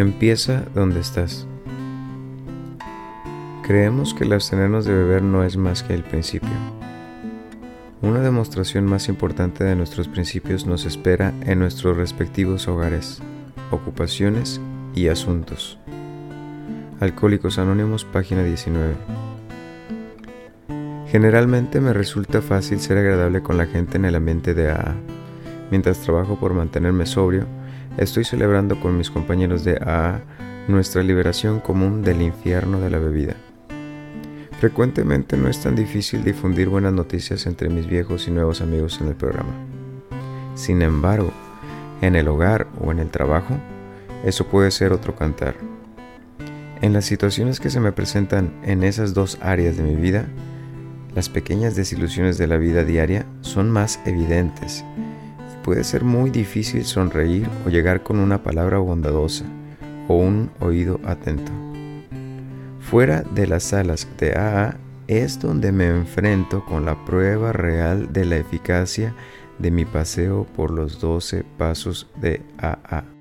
Empieza donde estás. Creemos que el abstenernos de beber no es más que el principio. Una demostración más importante de nuestros principios nos espera en nuestros respectivos hogares, ocupaciones y asuntos. Alcohólicos Anónimos, página 19. Generalmente me resulta fácil ser agradable con la gente en el ambiente de AA. Mientras trabajo por mantenerme sobrio, estoy celebrando con mis compañeros de AA nuestra liberación común del infierno de la bebida. Frecuentemente no es tan difícil difundir buenas noticias entre mis viejos y nuevos amigos en el programa. Sin embargo, en el hogar o en el trabajo, eso puede ser otro cantar. En las situaciones que se me presentan en esas dos áreas de mi vida, las pequeñas desilusiones de la vida diaria son más evidentes puede ser muy difícil sonreír o llegar con una palabra bondadosa o un oído atento. Fuera de las salas de AA es donde me enfrento con la prueba real de la eficacia de mi paseo por los 12 pasos de AA.